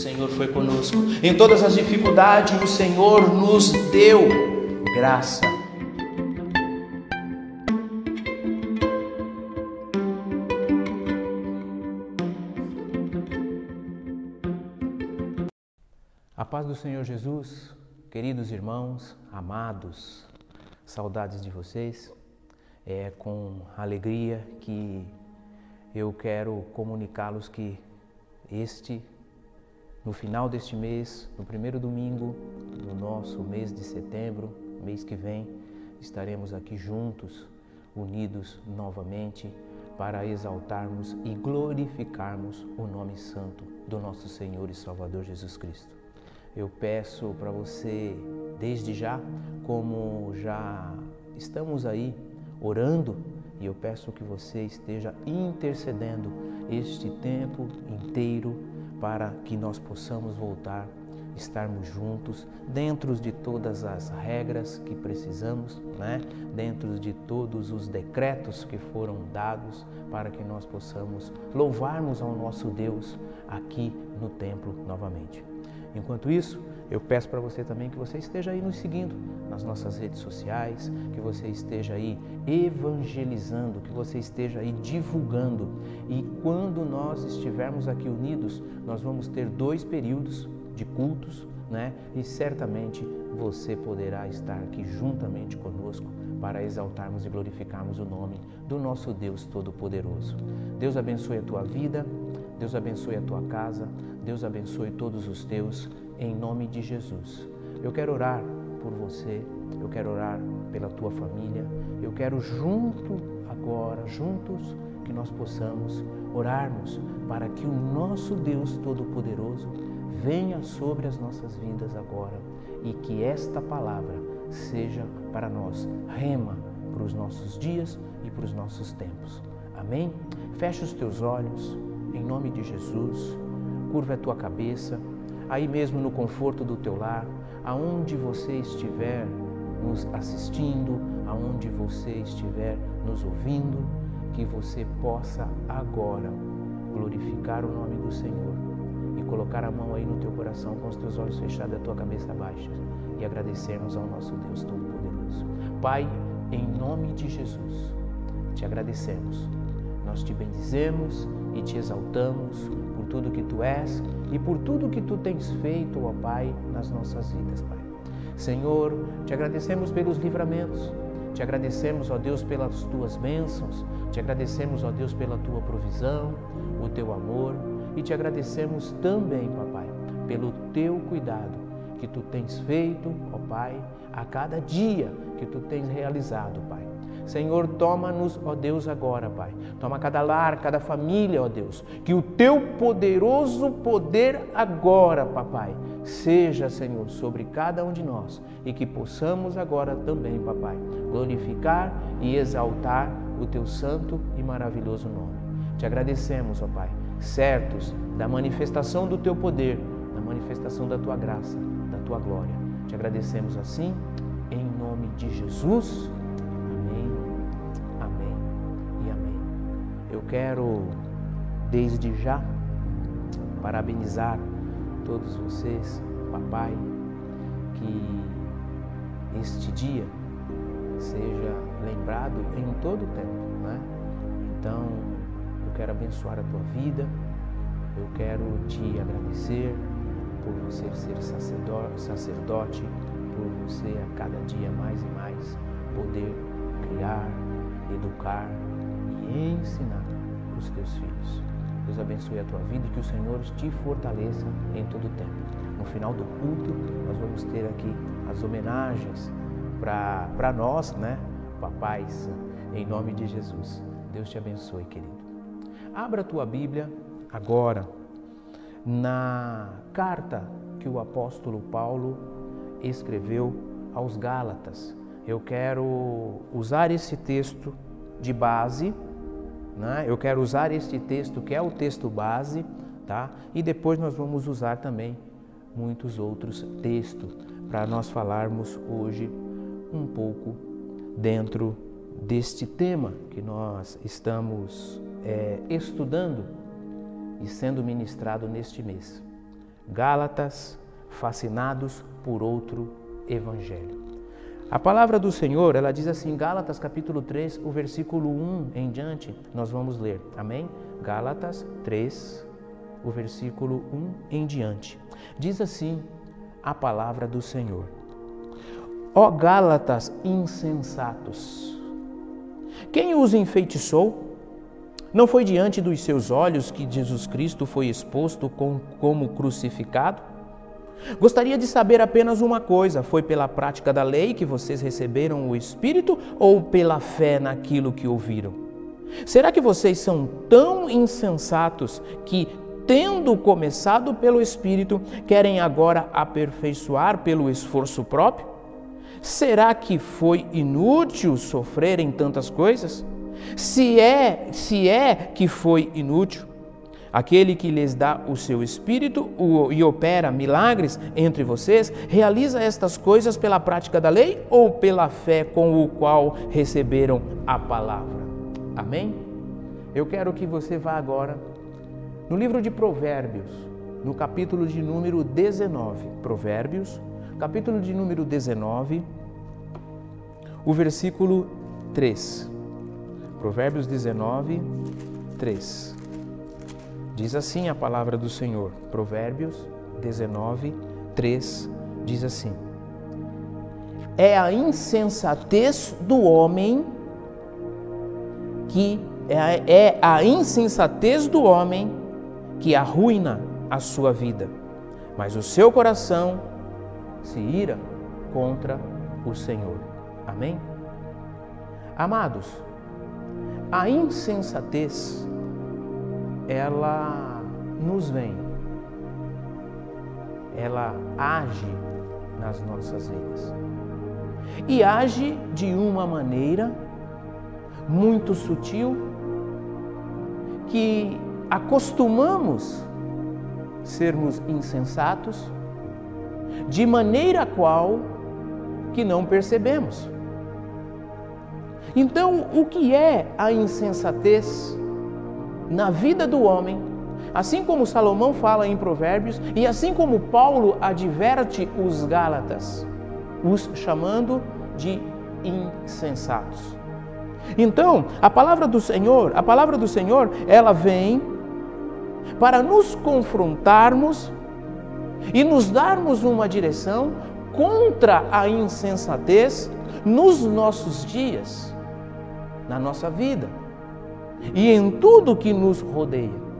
Senhor foi conosco. Em todas as dificuldades, o Senhor nos deu graça. A paz do Senhor Jesus, queridos irmãos, amados, saudades de vocês. É com alegria que eu quero comunicá-los que este, no final deste mês, no primeiro domingo do nosso mês de setembro, mês que vem, estaremos aqui juntos, unidos novamente para exaltarmos e glorificarmos o nome santo do nosso Senhor e Salvador Jesus Cristo. Eu peço para você, desde já, como já estamos aí orando, e eu peço que você esteja intercedendo este tempo inteiro para que nós possamos voltar, estarmos juntos, dentro de todas as regras que precisamos, né? dentro de todos os decretos que foram dados para que nós possamos louvarmos ao nosso Deus aqui no templo novamente. Enquanto isso, eu peço para você também que você esteja aí nos seguindo nas nossas redes sociais, que você esteja aí evangelizando, que você esteja aí divulgando. E quando nós estivermos aqui unidos, nós vamos ter dois períodos de cultos, né? E certamente você poderá estar aqui juntamente conosco para exaltarmos e glorificarmos o nome do nosso Deus Todo-Poderoso. Deus abençoe a tua vida, Deus abençoe a tua casa, Deus abençoe todos os teus em nome de Jesus. Eu quero orar por você, eu quero orar pela tua família, eu quero junto agora, juntos, que nós possamos orarmos para que o nosso Deus Todo-Poderoso venha sobre as nossas vidas agora e que esta palavra seja para nós rema para os nossos dias e para os nossos tempos. Amém? Feche os teus olhos, em nome de Jesus, curva a tua cabeça aí mesmo no conforto do teu lar, aonde você estiver nos assistindo, aonde você estiver nos ouvindo, que você possa agora glorificar o nome do Senhor e colocar a mão aí no teu coração com os teus olhos fechados e a tua cabeça baixa e agradecermos ao nosso Deus Todo-Poderoso. Pai, em nome de Jesus, te agradecemos. Nós te bendizemos e te exaltamos tudo que tu és e por tudo que tu tens feito, ó Pai, nas nossas vidas, Pai. Senhor, te agradecemos pelos livramentos, te agradecemos, ó Deus, pelas tuas bênçãos, te agradecemos, ó Deus, pela tua provisão, o teu amor e te agradecemos também, papai, pelo teu cuidado que tu tens feito, ó Pai, a cada dia que tu tens realizado, Pai. Senhor, toma-nos, ó Deus, agora, Pai. Toma cada lar, cada família, ó Deus. Que o teu poderoso poder agora, papai, seja, Senhor, sobre cada um de nós e que possamos agora também, papai, glorificar e exaltar o teu santo e maravilhoso nome. Te agradecemos, ó Pai, certos da manifestação do teu poder, da manifestação da tua graça, da tua glória. Te agradecemos assim, em nome de Jesus. Quero, desde já, parabenizar todos vocês, papai, que este dia seja lembrado em todo o tempo, né? Então, eu quero abençoar a tua vida, eu quero te agradecer por você ser sacerdote, por você a cada dia mais e mais poder criar, educar e ensinar teus filhos. Deus abençoe a tua vida e que o Senhor te fortaleça em todo o tempo. No final do culto, nós vamos ter aqui as homenagens para nós, né, papais, em nome de Jesus. Deus te abençoe, querido. Abra a tua Bíblia agora na carta que o apóstolo Paulo escreveu aos Gálatas. Eu quero usar esse texto de base né? Eu quero usar este texto, que é o texto base, tá? e depois nós vamos usar também muitos outros textos para nós falarmos hoje um pouco dentro deste tema que nós estamos é, estudando e sendo ministrado neste mês. Gálatas, fascinados por outro evangelho. A palavra do Senhor, ela diz assim, Gálatas capítulo 3, o versículo 1 em diante, nós vamos ler. Amém? Gálatas 3, o versículo 1 em diante. Diz assim a palavra do Senhor: Ó Gálatas insensatos, quem os enfeitiçou? Não foi diante dos seus olhos que Jesus Cristo foi exposto como crucificado? Gostaria de saber apenas uma coisa: foi pela prática da lei que vocês receberam o Espírito ou pela fé naquilo que ouviram? Será que vocês são tão insensatos que, tendo começado pelo Espírito, querem agora aperfeiçoar pelo esforço próprio? Será que foi inútil sofrerem tantas coisas? Se é, se é que foi inútil, Aquele que lhes dá o seu espírito e opera milagres entre vocês, realiza estas coisas pela prática da lei ou pela fé com o qual receberam a palavra? Amém? Eu quero que você vá agora no livro de Provérbios, no capítulo de número 19. Provérbios, capítulo de número 19, o versículo 3. Provérbios 19, 3. Diz assim a palavra do Senhor, Provérbios 19, 3, diz assim: É a insensatez do homem que é a, é insensatez do homem que arruina a sua vida, mas o seu coração se ira contra o Senhor. Amém? Amados, a insensatez ela nos vem, ela age nas nossas vidas. E age de uma maneira muito sutil que acostumamos sermos insensatos, de maneira qual que não percebemos. Então, o que é a insensatez? Na vida do homem, assim como Salomão fala em Provérbios e assim como Paulo adverte os Gálatas, os chamando de insensatos. Então, a palavra do Senhor, a palavra do Senhor, ela vem para nos confrontarmos e nos darmos uma direção contra a insensatez nos nossos dias, na nossa vida e em tudo que nos rodeia.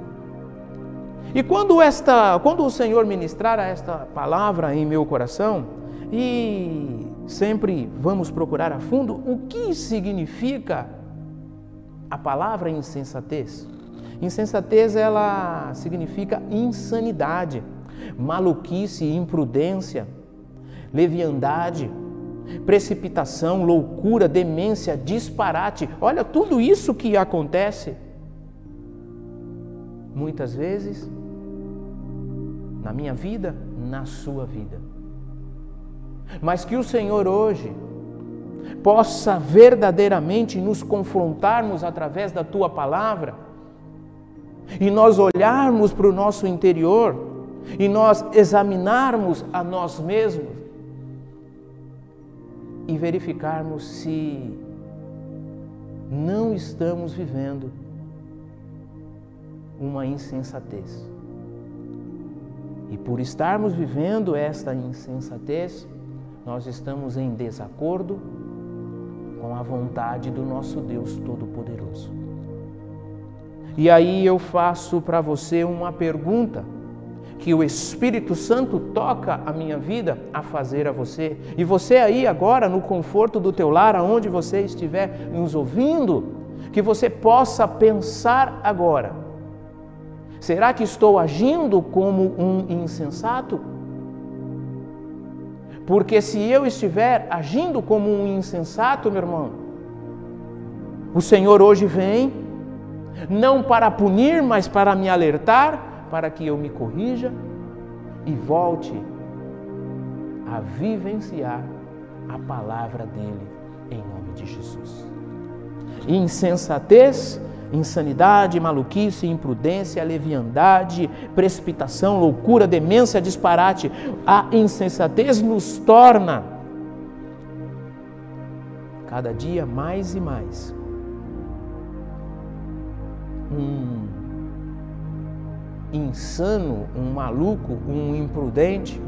E quando esta, quando o Senhor ministrar esta palavra em meu coração, e sempre vamos procurar a fundo o que significa a palavra insensatez. Insensatez ela significa insanidade, maluquice, imprudência, leviandade, precipitação, loucura, demência, disparate. Olha tudo isso que acontece. Muitas vezes na minha vida, na sua vida. Mas que o Senhor hoje possa verdadeiramente nos confrontarmos através da tua palavra e nós olharmos para o nosso interior e nós examinarmos a nós mesmos e verificarmos se não estamos vivendo uma insensatez. E por estarmos vivendo esta insensatez, nós estamos em desacordo com a vontade do nosso Deus Todo-Poderoso. E aí eu faço para você uma pergunta que o Espírito Santo toca a minha vida a fazer a você. E você aí agora no conforto do teu lar, aonde você estiver nos ouvindo, que você possa pensar agora: será que estou agindo como um insensato? Porque se eu estiver agindo como um insensato, meu irmão, o Senhor hoje vem não para punir, mas para me alertar para que eu me corrija e volte a vivenciar a palavra dele em nome de Jesus. Insensatez insanidade, maluquice, imprudência, leviandade, precipitação, loucura, demência, disparate. A insensatez nos torna cada dia mais e mais um insano, um maluco, um imprudente,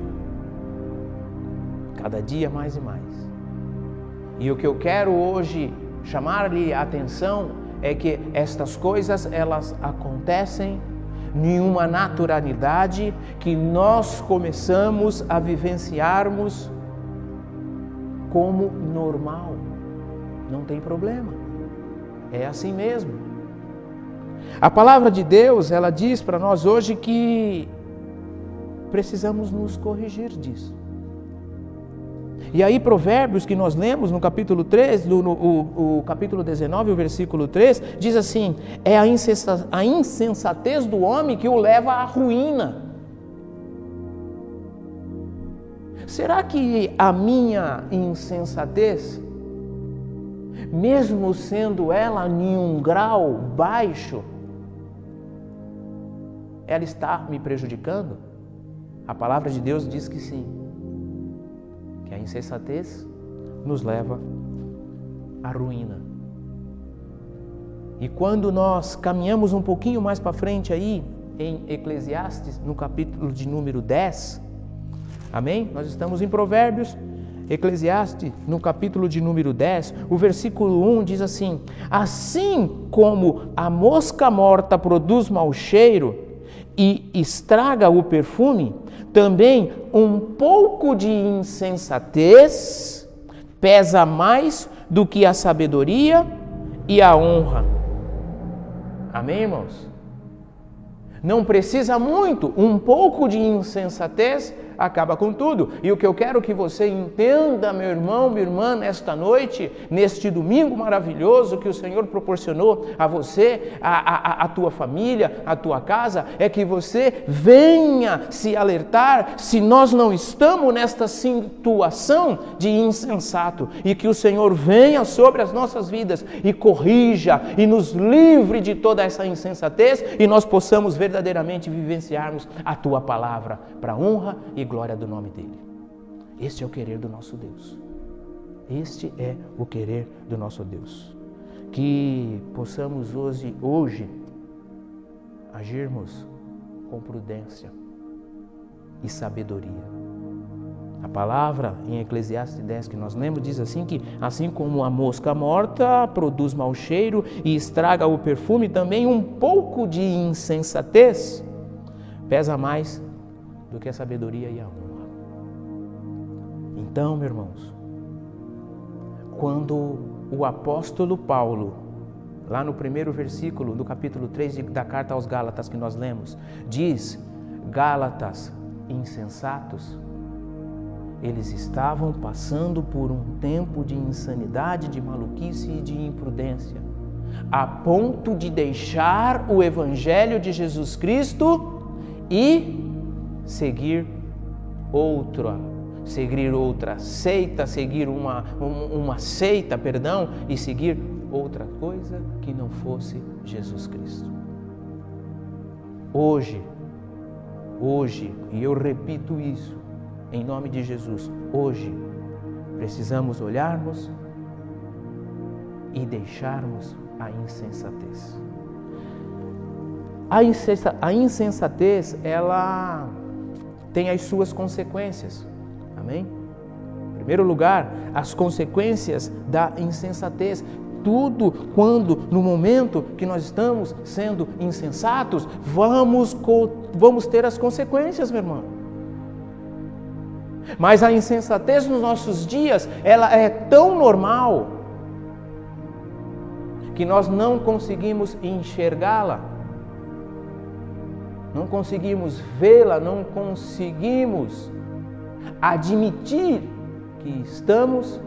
cada dia mais e mais. E o que eu quero hoje chamar-lhe a atenção é que estas coisas elas acontecem em uma naturalidade que nós começamos a vivenciarmos como normal. Não tem problema. É assim mesmo. A palavra de Deus, ela diz para nós hoje que precisamos nos corrigir disso. E aí, Provérbios, que nós lemos no capítulo 3, no, no o, o, capítulo 19, o versículo 3, diz assim: É a, insensa, a insensatez do homem que o leva à ruína. Será que a minha insensatez, mesmo sendo ela em um grau baixo, ela está me prejudicando? A palavra de Deus diz que sim. Que a insensatez nos leva à ruína. E quando nós caminhamos um pouquinho mais para frente aí, em Eclesiastes, no capítulo de número 10, amém? Nós estamos em Provérbios, Eclesiastes, no capítulo de número 10, o versículo 1 diz assim: Assim como a mosca morta produz mau cheiro, e estraga o perfume, também um pouco de insensatez pesa mais do que a sabedoria e a honra. Amém, irmãos? Não precisa muito, um pouco de insensatez acaba com tudo. E o que eu quero que você entenda, meu irmão, minha irmã, nesta noite, neste domingo maravilhoso que o Senhor proporcionou a você, a, a, a tua família, a tua casa, é que você venha se alertar se nós não estamos nesta situação de insensato e que o Senhor venha sobre as nossas vidas e corrija e nos livre de toda essa insensatez e nós possamos verdadeiramente vivenciarmos a tua palavra para honra e glória do nome dele. Este é o querer do nosso Deus. Este é o querer do nosso Deus. Que possamos hoje, hoje agirmos com prudência e sabedoria. A palavra em Eclesiastes 10 que nós lemos diz assim que assim como a mosca morta produz mau cheiro e estraga o perfume, também um pouco de insensatez pesa mais do que a sabedoria e a honra. Então, meus irmãos, quando o apóstolo Paulo, lá no primeiro versículo do capítulo 3 da carta aos Gálatas que nós lemos, diz: Gálatas insensatos, eles estavam passando por um tempo de insanidade, de maluquice e de imprudência, a ponto de deixar o evangelho de Jesus Cristo e seguir outra, seguir outra seita, seguir uma, uma seita, perdão, e seguir outra coisa que não fosse Jesus Cristo. Hoje, hoje, e eu repito isso, em nome de Jesus, hoje precisamos olharmos e deixarmos a insensatez. A insensatez, ela tem as suas consequências. Amém? Em primeiro lugar, as consequências da insensatez. Tudo quando, no momento que nós estamos sendo insensatos, vamos, vamos ter as consequências, meu irmão. Mas a insensatez nos nossos dias, ela é tão normal que nós não conseguimos enxergá-la não conseguimos vê-la, não conseguimos admitir que estamos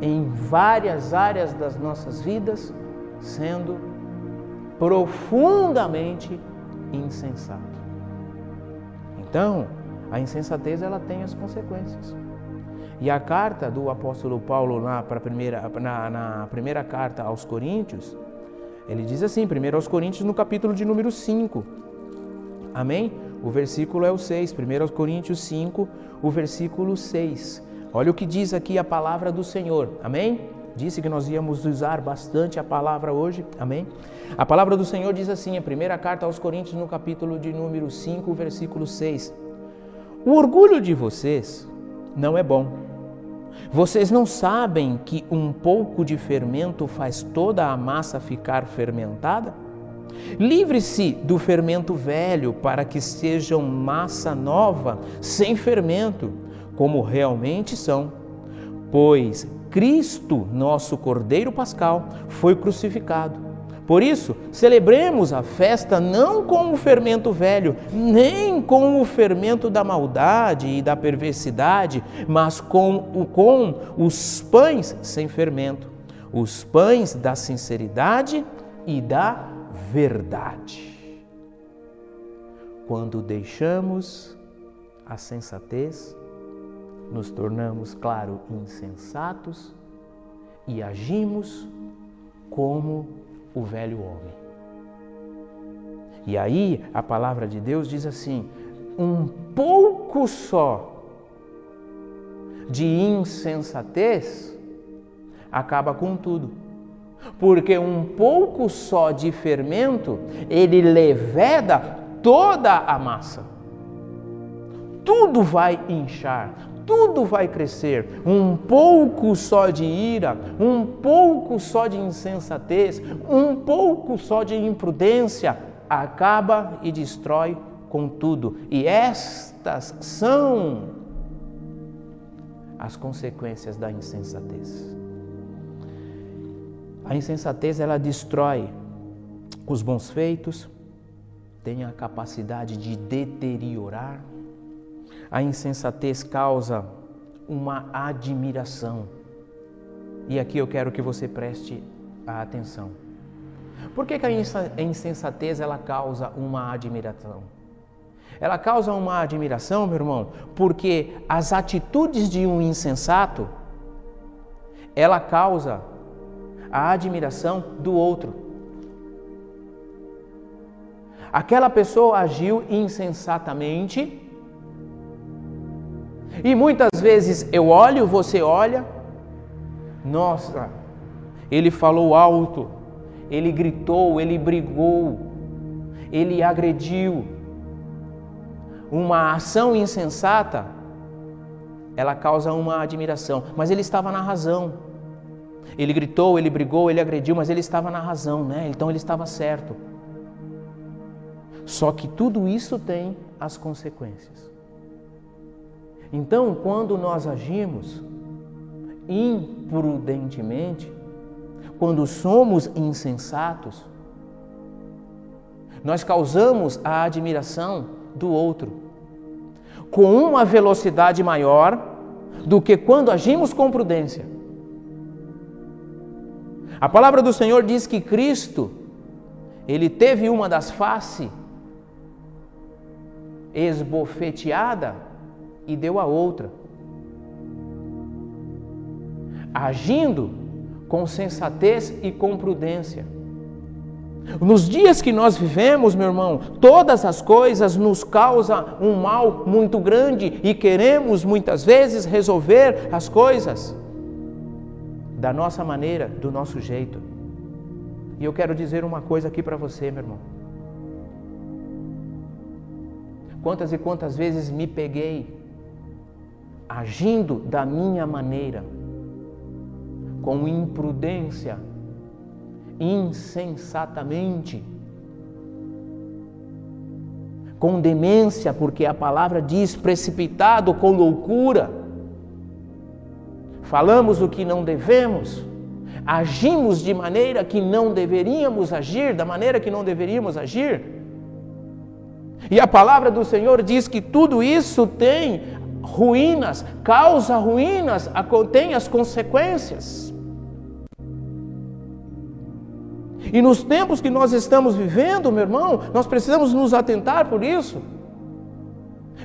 em várias áreas das nossas vidas sendo profundamente insensato. Então, a insensatez ela tem as consequências. E a carta do apóstolo Paulo para primeira, na, na primeira carta aos Coríntios, Ele diz assim, 1 Coríntios, no capítulo de número 5. Amém? O versículo é o 6, 1 Coríntios 5, o versículo 6. Olha o que diz aqui a palavra do Senhor. Amém? Disse que nós íamos usar bastante a palavra hoje. Amém? A palavra do Senhor diz assim, a primeira carta aos Coríntios, no capítulo de número 5, versículo 6. O orgulho de vocês não é bom. Vocês não sabem que um pouco de fermento faz toda a massa ficar fermentada? Livre-se do fermento velho para que sejam massa nova, sem fermento, como realmente são. Pois Cristo, nosso Cordeiro Pascal, foi crucificado. Por isso, celebremos a festa não com o fermento velho, nem com o fermento da maldade e da perversidade, mas com, com os pães sem fermento, os pães da sinceridade e da verdade. Quando deixamos a sensatez, nos tornamos, claro, insensatos e agimos como o velho homem. E aí a palavra de Deus diz assim: um pouco só de insensatez acaba com tudo. Porque um pouco só de fermento, ele leveda toda a massa. Tudo vai inchar, tudo vai crescer. Um pouco só de ira, um pouco só de insensatez, um pouco só de imprudência acaba e destrói com tudo. E estas são as consequências da insensatez. A insensatez ela destrói os bons feitos, tem a capacidade de deteriorar a insensatez causa uma admiração. E aqui eu quero que você preste a atenção. Por que, que a insensatez ela causa uma admiração? Ela causa uma admiração, meu irmão, porque as atitudes de um insensato ela causa a admiração do outro. Aquela pessoa agiu insensatamente e muitas vezes eu olho, você olha, nossa, ele falou alto, ele gritou, ele brigou, ele agrediu. Uma ação insensata, ela causa uma admiração, mas ele estava na razão. Ele gritou, ele brigou, ele agrediu, mas ele estava na razão, né? Então ele estava certo. Só que tudo isso tem as consequências. Então, quando nós agimos imprudentemente, quando somos insensatos, nós causamos a admiração do outro com uma velocidade maior do que quando agimos com prudência. A palavra do Senhor diz que Cristo, ele teve uma das faces esbofeteada e deu a outra. Agindo com sensatez e com prudência. Nos dias que nós vivemos, meu irmão, todas as coisas nos causam um mal muito grande e queremos muitas vezes resolver as coisas da nossa maneira, do nosso jeito. E eu quero dizer uma coisa aqui para você, meu irmão. Quantas e quantas vezes me peguei agindo da minha maneira, com imprudência, insensatamente, com demência, porque a palavra diz precipitado com loucura. Falamos o que não devemos, agimos de maneira que não deveríamos agir, da maneira que não deveríamos agir. E a palavra do Senhor diz que tudo isso tem ruínas, causa ruínas, tem as consequências. E nos tempos que nós estamos vivendo, meu irmão, nós precisamos nos atentar por isso.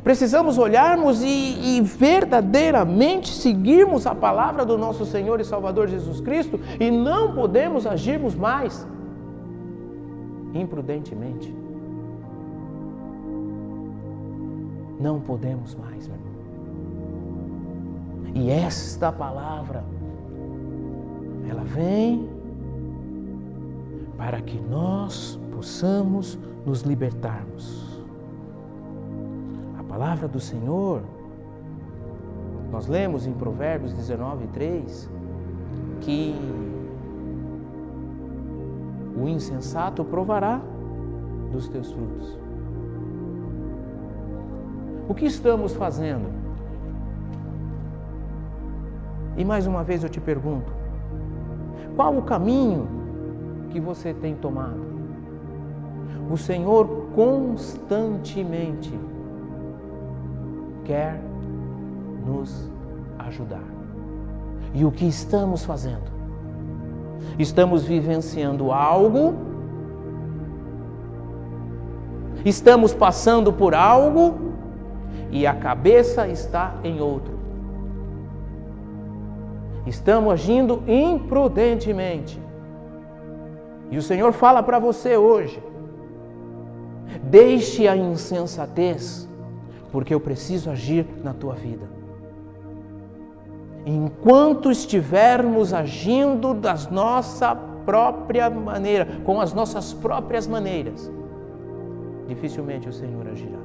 Precisamos olharmos e, e, verdadeiramente seguirmos a palavra do nosso Senhor e Salvador Jesus Cristo e não podemos agirmos mais imprudentemente, não podemos mais, meu irmão. E esta palavra, ela vem para que nós possamos nos libertarmos. Palavra do Senhor, nós lemos em Provérbios 19, 3, que o insensato provará dos teus frutos. O que estamos fazendo? E mais uma vez eu te pergunto: qual o caminho que você tem tomado? O Senhor constantemente quer nos ajudar. E o que estamos fazendo? Estamos vivenciando algo, estamos passando por algo e a cabeça está em outro. Estamos agindo imprudentemente. E o Senhor fala para você hoje: deixe a insensatez, porque eu preciso agir na tua vida. Enquanto estivermos agindo da nossa própria maneira, com as nossas próprias maneiras, dificilmente o Senhor agirá.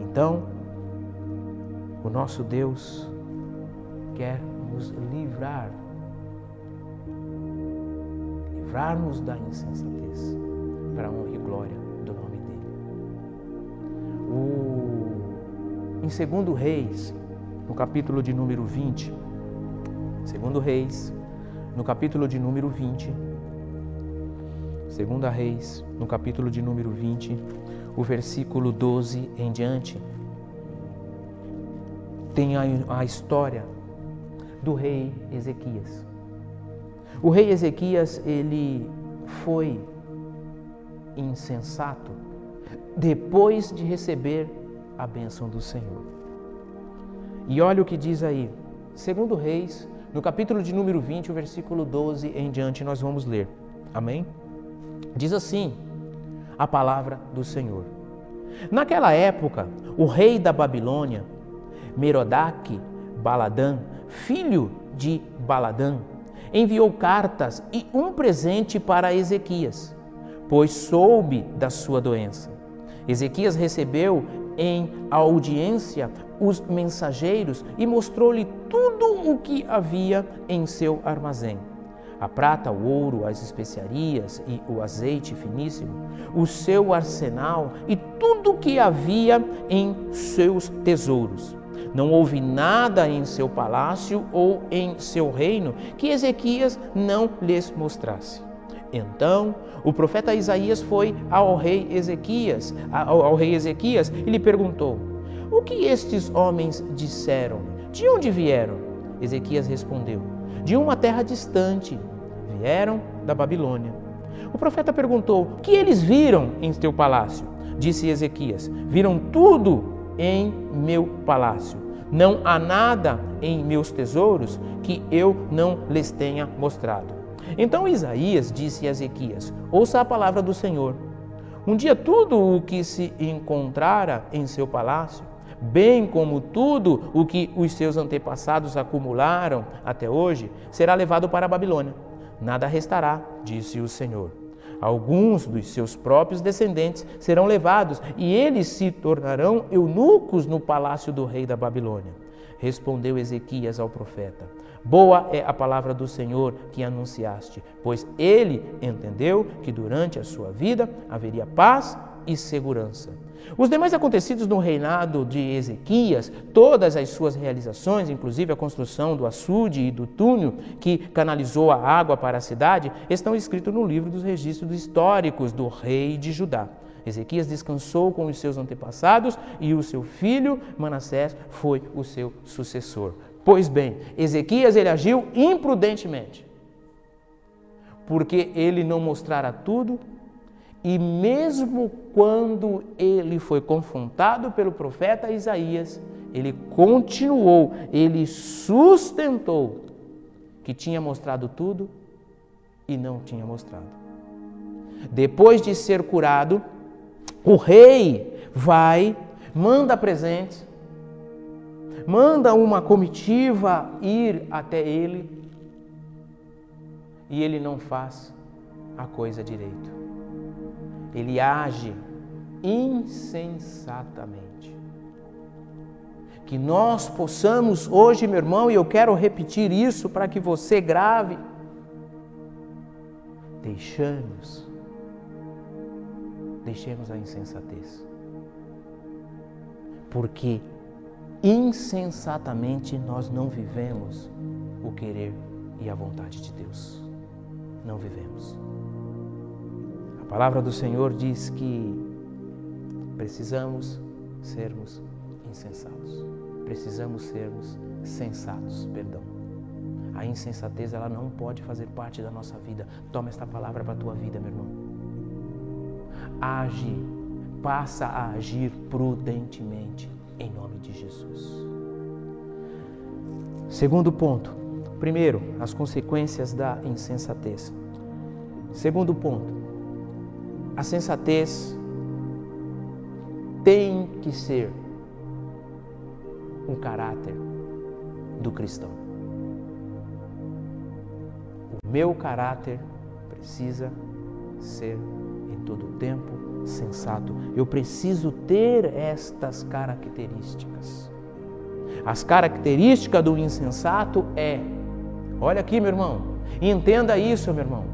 Então, o nosso Deus quer nos livrar, livrar-nos da insensatez, para honra e glória. O... Em 2 Reis, no capítulo de número 20, segundo Reis, no capítulo de número 20, segunda Reis, no capítulo de número 20, o versículo 12 em diante, tem a, a história do rei Ezequias. O rei Ezequias, ele foi insensato depois de receber a bênção do Senhor. E olha o que diz aí, segundo Reis, no capítulo de número 20, o versículo 12 em diante, nós vamos ler. Amém? Diz assim a palavra do Senhor. Naquela época, o rei da Babilônia, Merodach Baladã, filho de Baladã, enviou cartas e um presente para Ezequias, pois soube da sua doença. Ezequias recebeu em audiência os mensageiros e mostrou-lhe tudo o que havia em seu armazém. A prata, o ouro, as especiarias e o azeite finíssimo, o seu arsenal e tudo o que havia em seus tesouros. Não houve nada em seu palácio ou em seu reino que Ezequias não lhes mostrasse. Então o profeta Isaías foi ao rei Ezequias, ao, ao rei Ezequias e lhe perguntou: O que estes homens disseram? De onde vieram? Ezequias respondeu: De uma terra distante. Vieram da Babilônia. O profeta perguntou: O que eles viram em teu palácio? Disse Ezequias: Viram tudo em meu palácio. Não há nada em meus tesouros que eu não lhes tenha mostrado. Então Isaías disse a Ezequias: Ouça a palavra do Senhor. Um dia tudo o que se encontrara em seu palácio, bem como tudo o que os seus antepassados acumularam até hoje, será levado para a Babilônia. Nada restará, disse o Senhor. Alguns dos seus próprios descendentes serão levados e eles se tornarão eunucos no palácio do rei da Babilônia. Respondeu Ezequias ao profeta: Boa é a palavra do Senhor que anunciaste, pois ele entendeu que durante a sua vida haveria paz e segurança. Os demais acontecidos no reinado de Ezequias, todas as suas realizações, inclusive a construção do açude e do túnel que canalizou a água para a cidade, estão escritos no livro dos registros históricos do rei de Judá. Ezequias descansou com os seus antepassados e o seu filho Manassés foi o seu sucessor. Pois bem, Ezequias ele agiu imprudentemente, porque ele não mostrara tudo e mesmo quando ele foi confrontado pelo profeta Isaías, ele continuou, ele sustentou que tinha mostrado tudo e não tinha mostrado. depois de ser curado, o rei vai, manda presentes, manda uma comitiva ir até ele e ele não faz a coisa direito. Ele age insensatamente. Que nós possamos hoje, meu irmão, e eu quero repetir isso para que você grave, deixamos, deixemos a insensatez. Porque insensatamente nós não vivemos o querer e a vontade de Deus. Não vivemos. A palavra do Senhor diz que precisamos sermos insensatos. Precisamos sermos sensatos, perdão. A insensatez ela não pode fazer parte da nossa vida. Toma esta palavra para a tua vida, meu irmão. Age, passa a agir prudentemente em nome de Jesus. Segundo ponto. Primeiro, as consequências da insensatez. Segundo ponto. A sensatez tem que ser um caráter do cristão. O meu caráter precisa ser em todo o tempo sensato. Eu preciso ter estas características. As características do insensato é, olha aqui, meu irmão, entenda isso, meu irmão.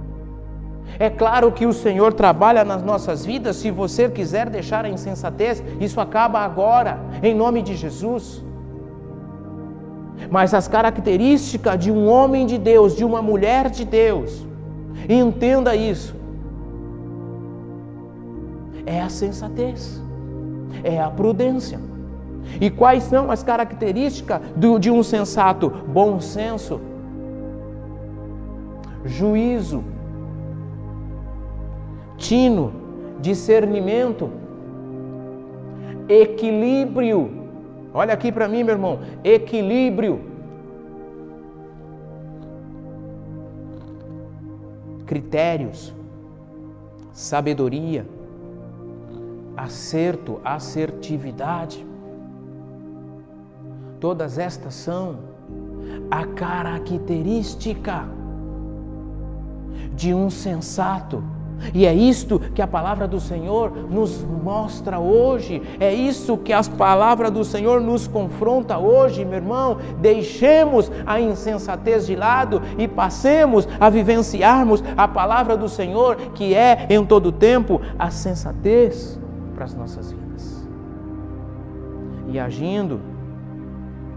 É claro que o Senhor trabalha nas nossas vidas. Se você quiser deixar a insensatez, isso acaba agora, em nome de Jesus. Mas as características de um homem de Deus, de uma mulher de Deus, entenda isso. É a sensatez, é a prudência. E quais são as características do, de um sensato? Bom senso, juízo, tino, discernimento, equilíbrio. Olha aqui para mim, meu irmão: equilíbrio. Critérios, sabedoria, acerto, assertividade. Todas estas são a característica de um sensato e é isto que a palavra do Senhor nos mostra hoje, é isso que as palavras do Senhor nos confronta hoje, meu irmão. Deixemos a insensatez de lado e passemos a vivenciarmos a palavra do Senhor, que é em todo tempo a sensatez para as nossas vidas. E agindo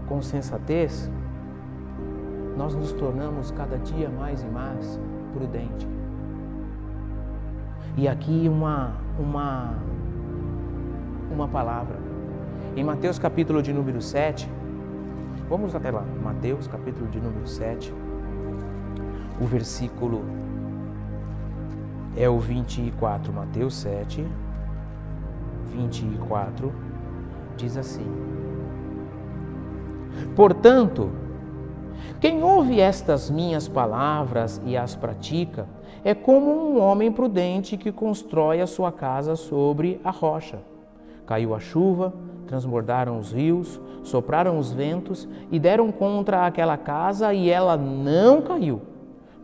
com sensatez, nós nos tornamos cada dia mais e mais prudentes e aqui uma, uma, uma palavra. Em Mateus capítulo de número 7, vamos até lá, Mateus capítulo de número 7, o versículo é o 24, Mateus 7, 24, diz assim: Portanto, quem ouve estas minhas palavras e as pratica, é como um homem prudente que constrói a sua casa sobre a rocha. Caiu a chuva, transbordaram os rios, sopraram os ventos e deram contra aquela casa e ela não caiu,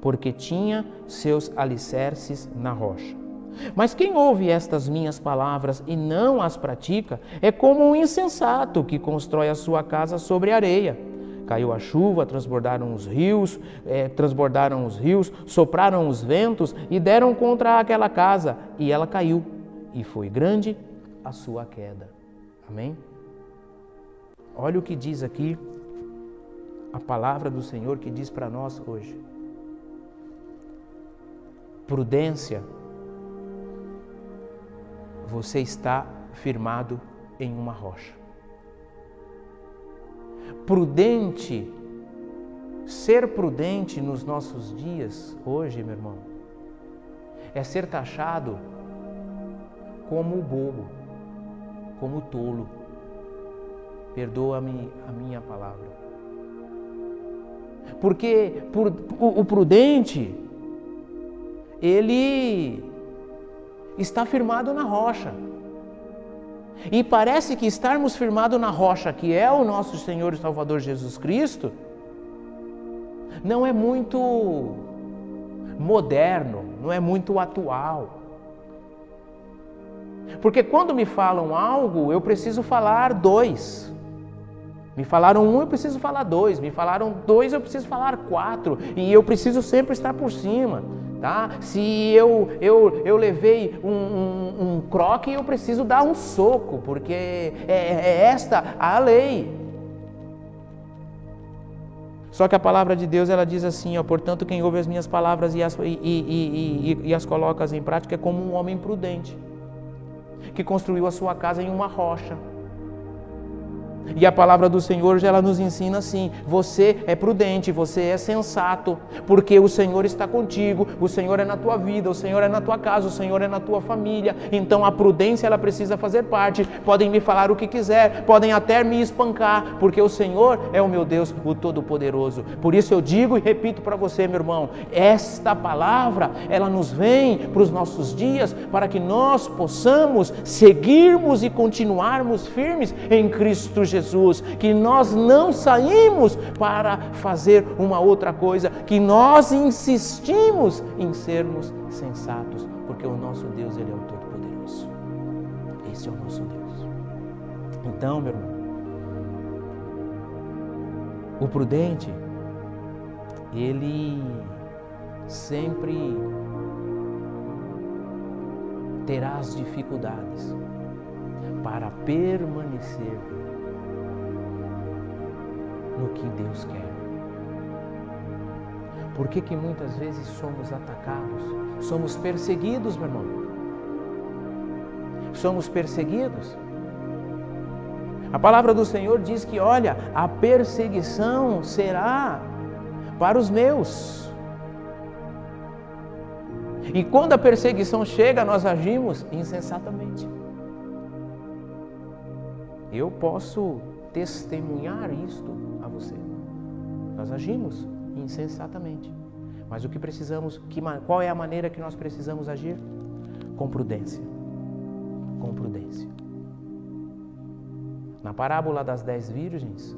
porque tinha seus alicerces na rocha. Mas quem ouve estas minhas palavras e não as pratica é como um insensato que constrói a sua casa sobre areia. Caiu a chuva, transbordaram os rios, é, transbordaram os rios, sopraram os ventos e deram contra aquela casa, e ela caiu, e foi grande a sua queda. Amém? Olha o que diz aqui a palavra do Senhor que diz para nós hoje. Prudência, você está firmado em uma rocha prudente, ser prudente nos nossos dias, hoje, meu irmão, é ser taxado como bobo, como tolo. Perdoa-me a minha palavra. Porque por, o, o prudente, ele está firmado na rocha. E parece que estarmos firmados na rocha, que é o nosso Senhor e Salvador Jesus Cristo, não é muito moderno, não é muito atual. Porque quando me falam algo, eu preciso falar dois. Me falaram um, eu preciso falar dois. Me falaram dois, eu preciso falar quatro. E eu preciso sempre estar por cima. Tá? Se eu, eu, eu levei um, um, um croque, eu preciso dar um soco, porque é, é esta a lei. Só que a palavra de Deus ela diz assim, ó, portanto, quem ouve as minhas palavras e as, e, e, e, e as coloca em prática é como um homem prudente, que construiu a sua casa em uma rocha. E a palavra do Senhor ela nos ensina assim: você é prudente, você é sensato, porque o Senhor está contigo, o Senhor é na tua vida, o Senhor é na tua casa, o Senhor é na tua família. Então a prudência ela precisa fazer parte. Podem me falar o que quiser, podem até me espancar, porque o Senhor é o meu Deus, o Todo-Poderoso. Por isso eu digo e repito para você, meu irmão, esta palavra ela nos vem para os nossos dias para que nós possamos seguirmos e continuarmos firmes em Cristo Jesus. Jesus, que nós não saímos para fazer uma outra coisa, que nós insistimos em sermos sensatos, porque o nosso Deus ele é o Todo-Poderoso. Esse é o nosso Deus. Então, meu irmão, o prudente, ele sempre terá as dificuldades para permanecer no que Deus quer. Por que, que muitas vezes somos atacados? Somos perseguidos, meu irmão. Somos perseguidos. A palavra do Senhor diz que, olha, a perseguição será para os meus. E quando a perseguição chega, nós agimos insensatamente. Eu posso testemunhar isto a você. Nós agimos insensatamente. Mas o que precisamos, que, qual é a maneira que nós precisamos agir? Com prudência. Com prudência. Na parábola das dez virgens,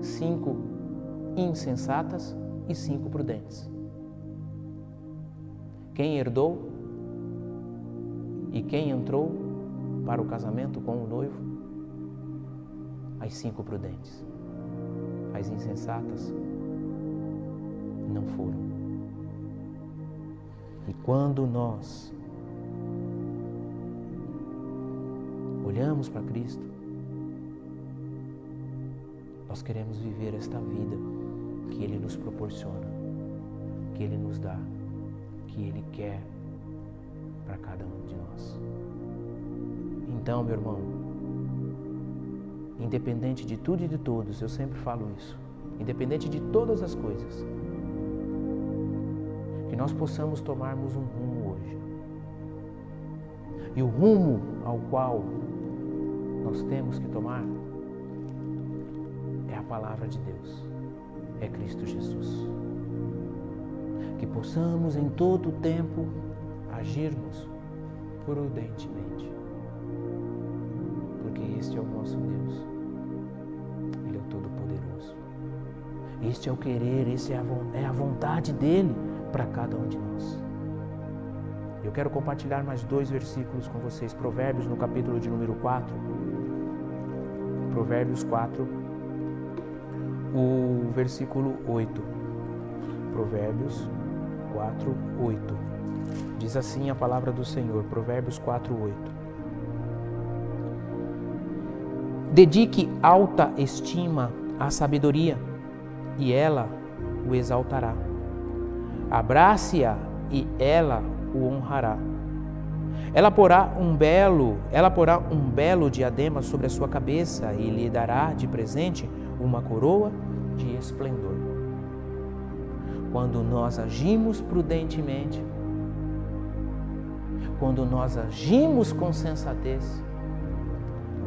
cinco insensatas e cinco prudentes. Quem herdou e quem entrou para o casamento com o noivo as cinco prudentes. As insensatas não foram. E quando nós olhamos para Cristo, nós queremos viver esta vida que Ele nos proporciona, que Ele nos dá, que Ele quer para cada um de nós. Então, meu irmão, independente de tudo e de todos, eu sempre falo isso, independente de todas as coisas, que nós possamos tomarmos um rumo hoje. E o rumo ao qual nós temos que tomar é a palavra de Deus, é Cristo Jesus. Que possamos em todo o tempo agirmos prudentemente este é o nosso Deus. Ele é o Todo-Poderoso. Este é o querer, esse é a, é vontade dele para cada um de nós. Eu quero compartilhar mais dois versículos com vocês. Provérbios, no capítulo de número 4. Provérbios 4, o versículo 8. Provérbios 4, 8. Diz assim a palavra do Senhor. Provérbios 4, 8. Dedique alta estima à sabedoria, e ela o exaltará. Abrace-a e ela o honrará. Ela porá um belo, ela porá um belo diadema sobre a sua cabeça e lhe dará de presente uma coroa de esplendor. Quando nós agimos prudentemente, quando nós agimos com sensatez,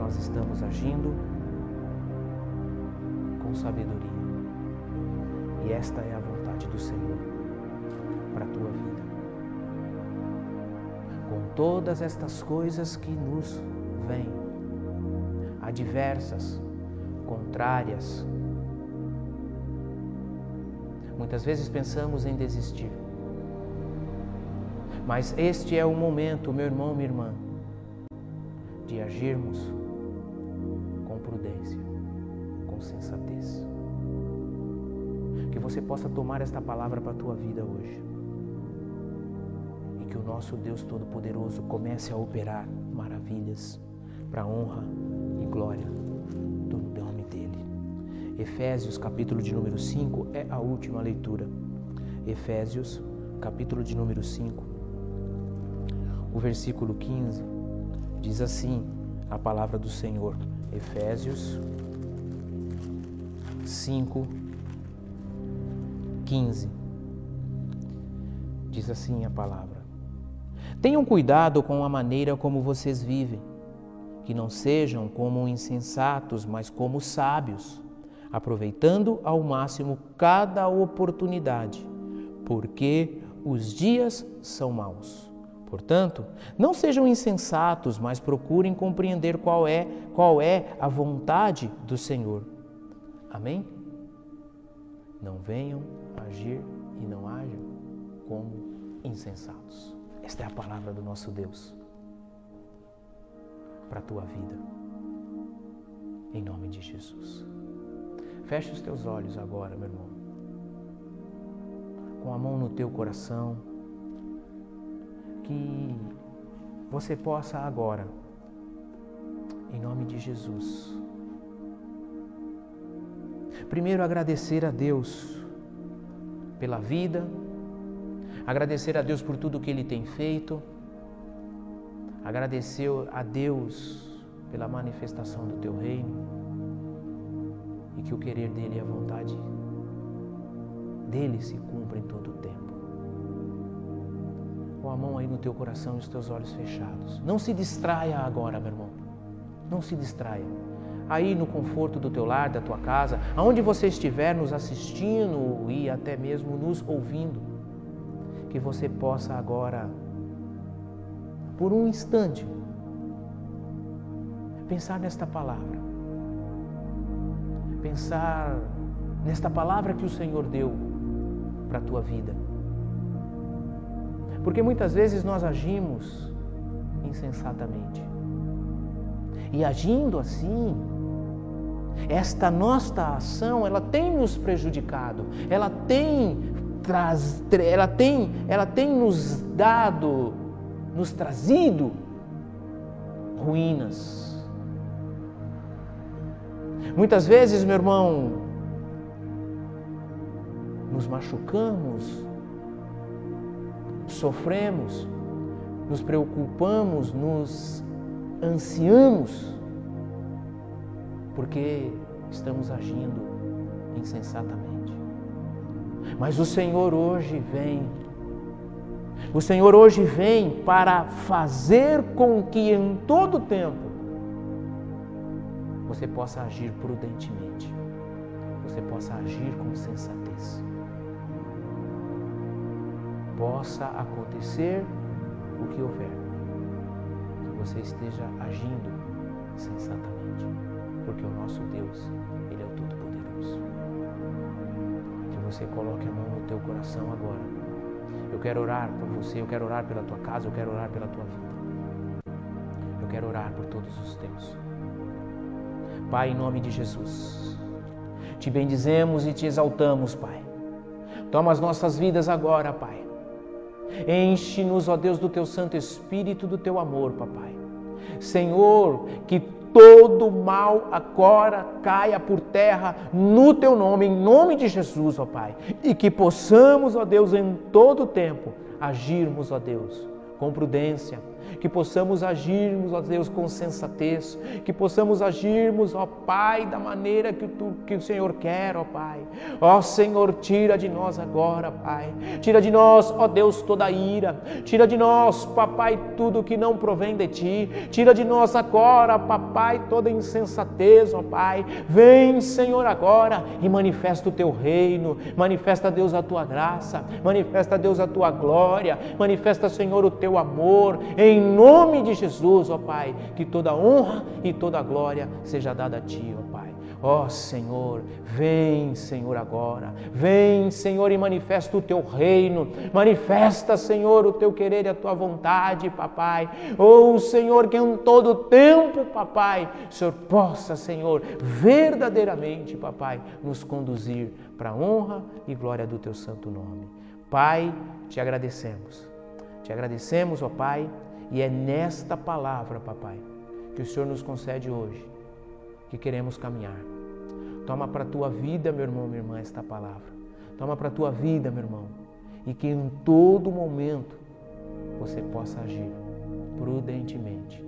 nós estamos agindo com sabedoria. E esta é a vontade do Senhor para a tua vida. Com todas estas coisas que nos vêm, adversas, contrárias. Muitas vezes pensamos em desistir. Mas este é o momento, meu irmão, minha irmã, de agirmos você possa tomar esta palavra para a tua vida hoje que o nosso Deus Todo-Poderoso comece a operar maravilhas para a honra e glória do nome dele. Efésios, capítulo de número 5, é a última leitura. Efésios, capítulo de número 5, o versículo 15, diz assim a palavra do Senhor. Efésios 5, 15. Diz assim a palavra. Tenham cuidado com a maneira como vocês vivem, que não sejam como insensatos, mas como sábios, aproveitando ao máximo cada oportunidade, porque os dias são maus. Portanto, não sejam insensatos, mas procurem compreender qual é, qual é a vontade do Senhor. Amém? Não venham agir e não hajam como insensatos. Esta é a palavra do nosso Deus para a tua vida. Em nome de Jesus. Feche os teus olhos agora, meu irmão. Com a mão no teu coração. Que você possa agora, em nome de Jesus, primeiro agradecer a Deus pela vida, agradecer a Deus por tudo que Ele tem feito, agradecer a Deus pela manifestação do Teu reino e que o querer dele e a vontade dele se cumpra em todo o tempo. Com a mão aí no teu coração e os teus olhos fechados. Não se distraia agora, meu irmão. Não se distraia. Aí no conforto do teu lar, da tua casa, aonde você estiver nos assistindo e até mesmo nos ouvindo que você possa agora, por um instante, pensar nesta palavra. Pensar nesta palavra que o Senhor deu para a tua vida. Porque muitas vezes nós agimos insensatamente. E agindo assim, esta nossa ação, ela tem nos prejudicado, ela tem traz, ela tem, ela tem nos dado, nos trazido ruínas. Muitas vezes, meu irmão, nos machucamos, sofremos, nos preocupamos, nos ansiamos, porque estamos agindo insensatamente. Mas o Senhor hoje vem. O Senhor hoje vem para fazer com que em todo tempo você possa agir prudentemente, você possa agir com sensatez. Possa acontecer o que houver, que você esteja agindo sensatamente, porque o nosso Deus, Ele é o Todo-Poderoso você coloque a mão no teu coração agora. Eu quero orar por você, eu quero orar pela tua casa, eu quero orar pela tua vida. Eu quero orar por todos os teus. Pai, em nome de Jesus, te bendizemos e te exaltamos, Pai. Toma as nossas vidas agora, Pai. Enche-nos, ó Deus, do teu Santo Espírito, do teu amor, Papai. Senhor, que todo mal agora caia por terra no teu nome, em nome de Jesus, ó Pai. E que possamos, ó Deus, em todo tempo agirmos, ó Deus, com prudência, que possamos agirmos, ó Deus, com sensatez, que possamos agirmos, ó Pai, da maneira que, tu, que o Senhor quer, ó Pai. Ó Senhor, tira de nós agora, Pai. Tira de nós, ó Deus, toda a ira. Tira de nós, papai, tudo que não provém de ti. Tira de nós agora, papai, toda insensatez, ó Pai. Vem, Senhor, agora e manifesta o teu reino. Manifesta, Deus, a tua graça. Manifesta, Deus, a tua glória. Manifesta, Senhor, o teu amor. Em Em nome de Jesus, ó Pai, que toda honra e toda glória seja dada a Ti, ó Pai. Ó oh, Senhor, vem, Senhor, agora. Vem, Senhor, e manifesta o teu reino. Manifesta, Senhor, o teu querer e a tua vontade, papai. Oh, Senhor, que em todo tempo, papai, o Senhor possa, Senhor, verdadeiramente, papai, nos conduzir para a honra e glória do teu santo nome. Pai, te agradecemos. Te agradecemos, ó Pai, e é nesta palavra, papai, que o Senhor nos concede hoje que queremos caminhar. Toma para a tua vida, meu irmão, minha irmã, esta palavra. Toma para a tua vida, meu irmão. E que em todo momento você possa agir prudentemente,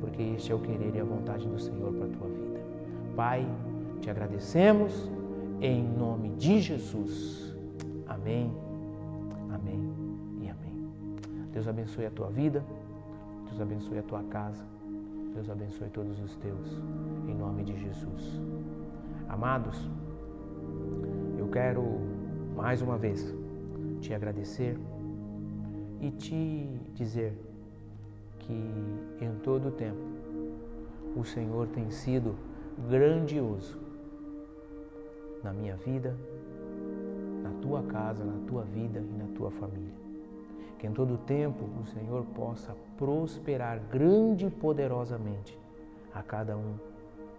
porque este é o querer e a vontade do Senhor para a tua vida. Pai, te agradecemos em nome de Jesus. Amém, amém e amém. Deus abençoe a tua vida, Deus abençoe a tua casa. Deus abençoe todos os teus, em nome de Jesus. Amados, eu quero mais uma vez te agradecer e te dizer que em todo o tempo o Senhor tem sido grandioso na minha vida, na tua casa, na tua vida e na tua família que em todo tempo o Senhor possa prosperar grande e poderosamente a cada um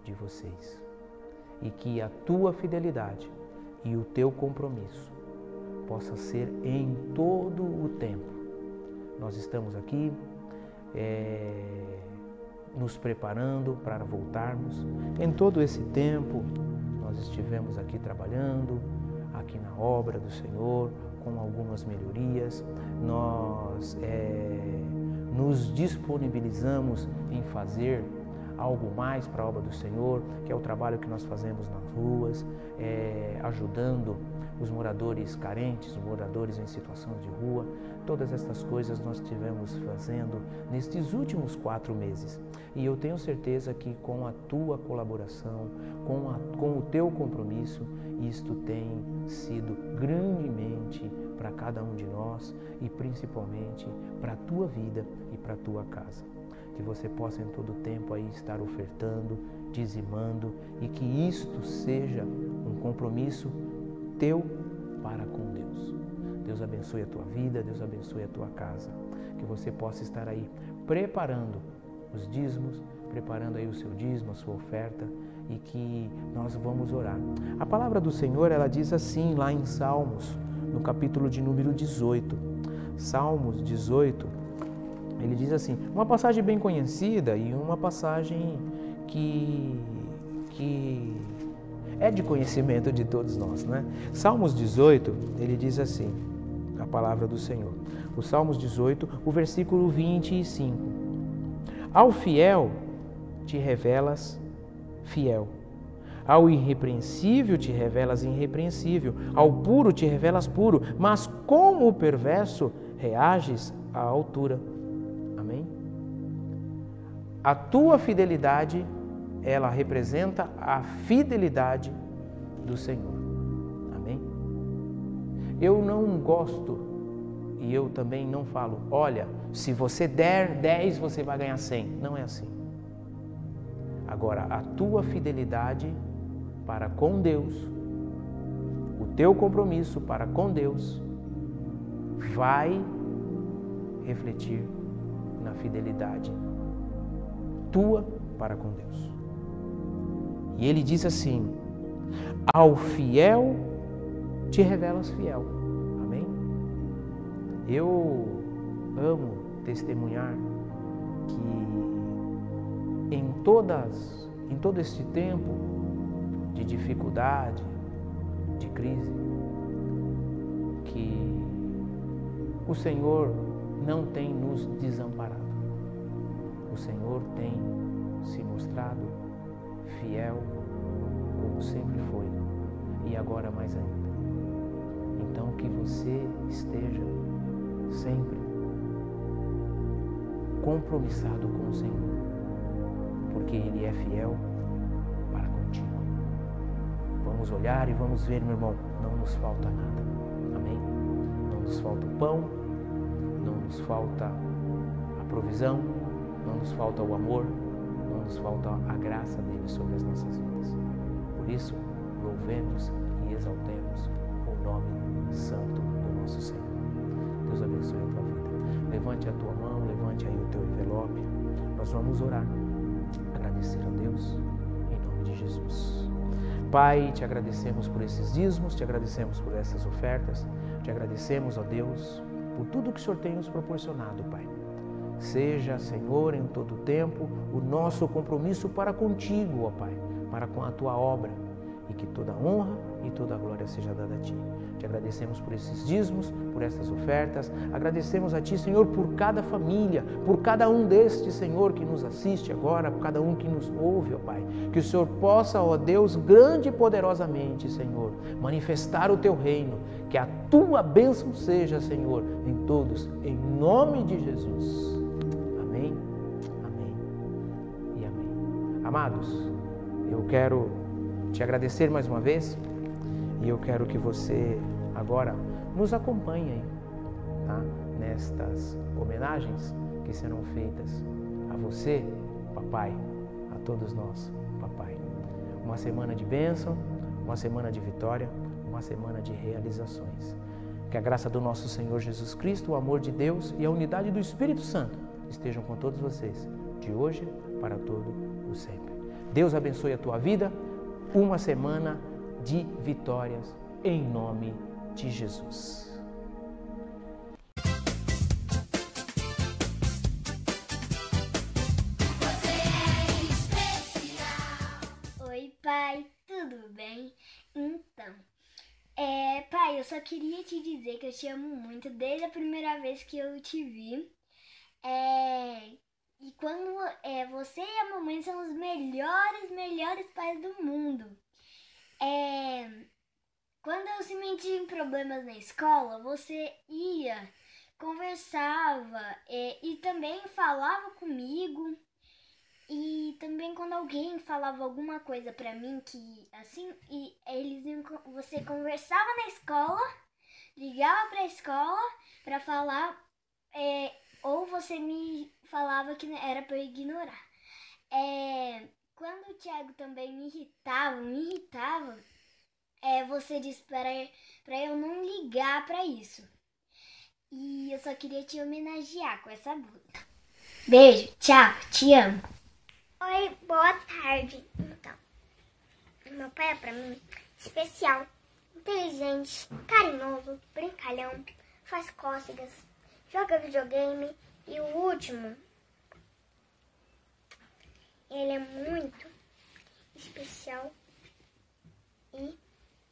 de vocês. E que a tua fidelidade e o teu compromisso possa ser em todo o tempo. Nós estamos aqui é, nos preparando para voltarmos. Em todo esse tempo, nós estivemos aqui trabalhando, aqui na obra do Senhor, com algumas melhorias. Nós é, nos disponibilizamos em fazer algo mais para a obra do Senhor, que é o trabalho que nós fazemos nas ruas, é, ajudando os moradores carentes, os moradores em situação de rua. Todas essas coisas nós estivemos fazendo nestes últimos quatro meses. E eu tenho certeza que com a tua colaboração, com, a, com o teu compromisso, isto tem sido grandemente para cada um de nós e principalmente para a tua vida e para a tua casa. Que você possa em todo tempo aí estar ofertando, dizimando e que isto seja um compromisso teu para com Deus. Deus abençoe a tua vida, Deus abençoe a tua casa. Que você possa estar aí preparando os dízimos, preparando aí o seu dízimo, a sua oferta e que nós vamos orar. A palavra do Senhor, ela diz assim lá em Salmos, no capítulo de número 18. Salmos 18, ele diz assim, uma passagem bem conhecida e uma passagem que que é de conhecimento de todos nós, né? Salmos 18, ele diz assim, a palavra do Senhor. O Salmos 18, o versículo 25. Ao fiel te revelas fiel. Ao irrepreensível te revelas irrepreensível, ao puro te revelas puro, mas com o perverso reages à altura. Amém? A tua fidelidade ela representa a fidelidade do Senhor. Amém? Eu não gosto e eu também não falo, olha, se você der 10, você vai ganhar 100. Não é assim. Agora, a tua fidelidade para com Deus, o teu compromisso para com Deus, vai refletir na fidelidade tua para com Deus. E ele diz assim: Ao fiel te revelas fiel. Amém? Eu amo testemunhar que em todas, em todo este tempo de dificuldade, de crise, que o Senhor não tem nos desamparado. O Senhor tem se mostrado fiel, como sempre foi, e agora mais ainda. Então, que você esteja sempre compromissado com o Senhor, porque Ele é fiel para contigo. Vamos olhar e vamos ver, meu irmão, não nos falta nada. Amém? Não nos falta o pão, não nos falta a provisão, não nos falta o amor, não nos falta a graça dele sobre as nossas vidas. Por isso, louvemos e exaltemos o nome santo do nosso Senhor. Deus abençoe a tua vida. Levante a tua mão, levante aí o teu envelope. Nós vamos orar, agradecer a Deus em nome de Jesus. Pai, te agradecemos por esses dízimos, te agradecemos por essas ofertas, te agradecemos, ó Deus, por tudo que o Senhor tem nos proporcionado, Pai. Seja, Senhor, em todo tempo, o nosso compromisso para contigo, ó Pai, para com a tua obra, e que toda honra e toda glória seja dada a ti. Te agradecemos por esses dízimos, por essas ofertas. Agradecemos a Ti, Senhor, por cada família, por cada um destes, Senhor, que nos assiste agora, por cada um que nos ouve, ó Pai. Que o Senhor possa, ó Deus, grande e poderosamente, Senhor, manifestar o Teu reino. Que a Tua bênção seja, Senhor, em todos, em nome de Jesus. Amados, eu quero te agradecer mais uma vez e eu quero que você agora nos acompanhe tá? nestas homenagens que serão feitas a você, papai, a todos nós, papai. Uma semana de bênção, uma semana de vitória, uma semana de realizações. Que a graça do nosso Senhor Jesus Cristo, o amor de Deus e a unidade do Espírito Santo estejam com todos vocês, de hoje para todo o sempre. Deus abençoe a tua vida. Uma semana de vitórias em nome de Jesus. Oi, pai, tudo bem? Então, é, pai, eu só queria te dizer que eu te amo muito desde a primeira vez que eu te vi. É, e quando é, você e a mamãe são os melhores, melhores pais do mundo. É, quando eu se metia em problemas na escola, você ia, conversava é, e também falava comigo. E também quando alguém falava alguma coisa pra mim que assim, e eles você conversava na escola, ligava pra escola pra falar, é, ou você me falava que era pra eu ignorar. É, quando o Thiago também me irritava, me irritava, é, você disse para, para eu não ligar para isso. E eu só queria te homenagear com essa blusa. Beijo, tchau, te amo. Oi, boa tarde. Então, meu pai é pra mim especial, inteligente, carinhoso, brincalhão, faz cócegas, joga videogame e o último ele é muito especial e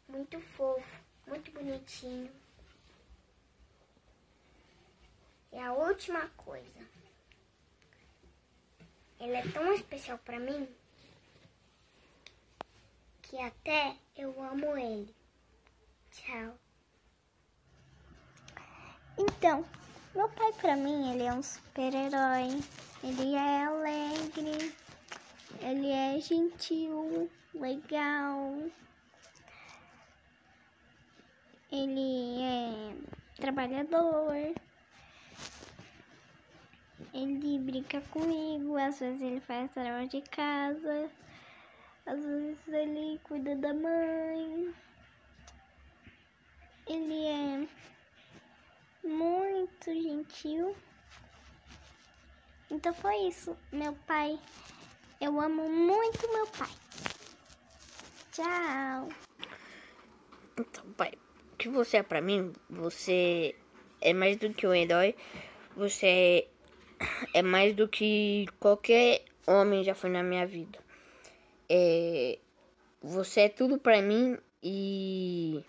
muito fofo, muito bonitinho. E a última coisa, ele é tão especial para mim que até eu amo ele. Tchau. Então, meu pai para mim, ele é um super-herói. Ele é alegre, ele é gentil, legal. Ele é trabalhador. Ele brinca comigo, às vezes ele faz trabalho de casa, às vezes ele cuida da mãe. Ele é muito gentil. Então foi isso, meu pai. Eu amo muito meu pai. Tchau. Então, pai, o que você é pra mim? Você é mais do que um herói. Você é mais do que qualquer homem já foi na minha vida. É, você é tudo pra mim e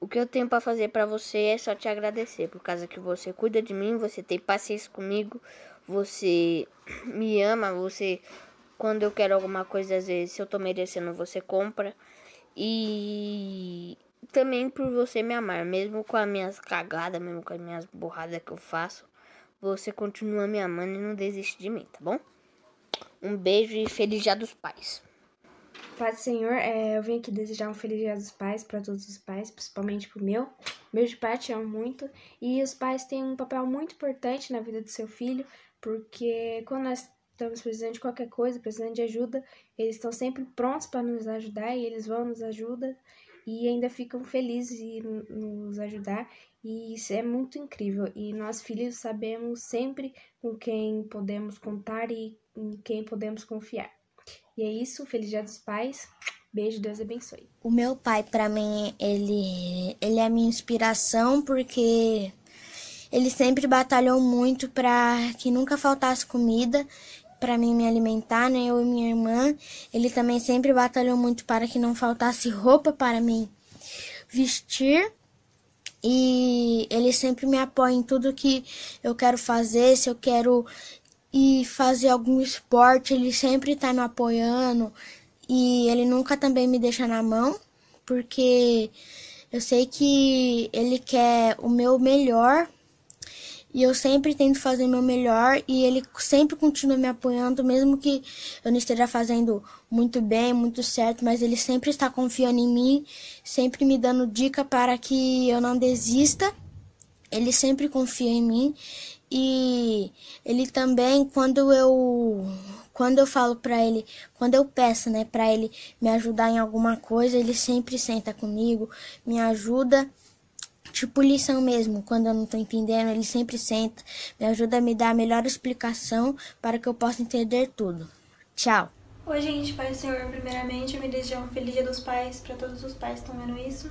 o que eu tenho para fazer para você é só te agradecer por causa que você cuida de mim, você tem paciência comigo, você me ama, você quando eu quero alguma coisa, às vezes, se eu tô merecendo, você compra. E também por você me amar, mesmo com as minhas cagadas, mesmo com as minhas borradas que eu faço, você continua me amando e não desiste de mim, tá bom? Um beijo e feliz dia dos pais. Paz do Senhor, é, eu vim aqui desejar um feliz dia dos pais para todos os pais, principalmente pro meu. Beijo, pai, te amo muito. E os pais têm um papel muito importante na vida do seu filho, porque quando nós estamos precisando de qualquer coisa, precisando de ajuda, eles estão sempre prontos para nos ajudar e eles vão nos ajudar e ainda ficam felizes em nos ajudar. E isso é muito incrível. E nós, filhos, sabemos sempre com quem podemos contar e em quem podemos confiar. E é isso. Feliz Dia dos Pais. Beijo, Deus abençoe. O meu pai, para mim, ele, ele é a minha inspiração porque ele sempre batalhou muito para que nunca faltasse comida para mim me alimentar, né? Eu e minha irmã. Ele também sempre batalhou muito para que não faltasse roupa para mim vestir. E ele sempre me apoia em tudo que eu quero fazer, se eu quero ir fazer algum esporte, ele sempre tá me apoiando e ele nunca também me deixa na mão, porque eu sei que ele quer o meu melhor e eu sempre tento fazer o meu melhor e ele sempre continua me apoiando, mesmo que eu não esteja fazendo muito bem, muito certo, mas ele sempre está confiando em mim, sempre me dando dica para que eu não desista. Ele sempre confia em mim e ele também quando eu quando eu falo para ele, quando eu peço, né, para ele me ajudar em alguma coisa, ele sempre senta comigo, me ajuda Tipo lição mesmo, quando eu não estou entendendo, ele sempre senta, me ajuda a me dar a melhor explicação para que eu possa entender tudo. Tchau. Oi, gente, Pai Senhor, primeiramente eu me desejo um feliz dia dos pais para todos os pais que estão vendo isso.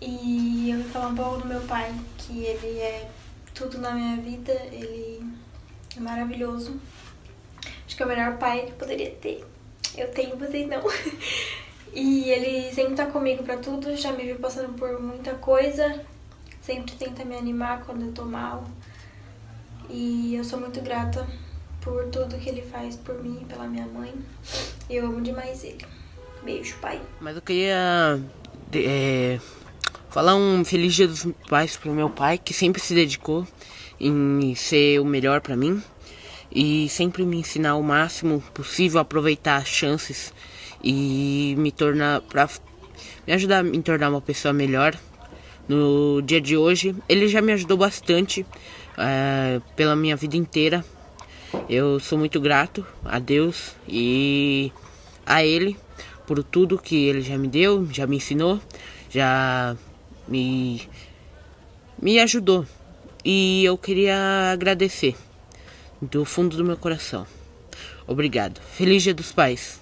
E eu vou falar um pouco do meu pai, que ele é tudo na minha vida, ele é maravilhoso. Acho que é o melhor pai que poderia ter. Eu tenho, vocês não. E ele sempre tá comigo pra tudo, já me viu passando por muita coisa, sempre tenta me animar quando eu tô mal. E eu sou muito grata por tudo que ele faz por mim pela minha mãe. Eu amo demais ele. Beijo, pai. Mas eu queria é, falar um feliz dia dos pais pro meu pai, que sempre se dedicou em ser o melhor para mim e sempre me ensinar o máximo possível a aproveitar as chances e me tornar para me ajudar a me tornar uma pessoa melhor no dia de hoje. Ele já me ajudou bastante é, pela minha vida inteira. Eu sou muito grato a Deus e a Ele por tudo que Ele já me deu, já me ensinou, já me me ajudou. E eu queria agradecer do fundo do meu coração. Obrigado. Feliz Dia dos Pais.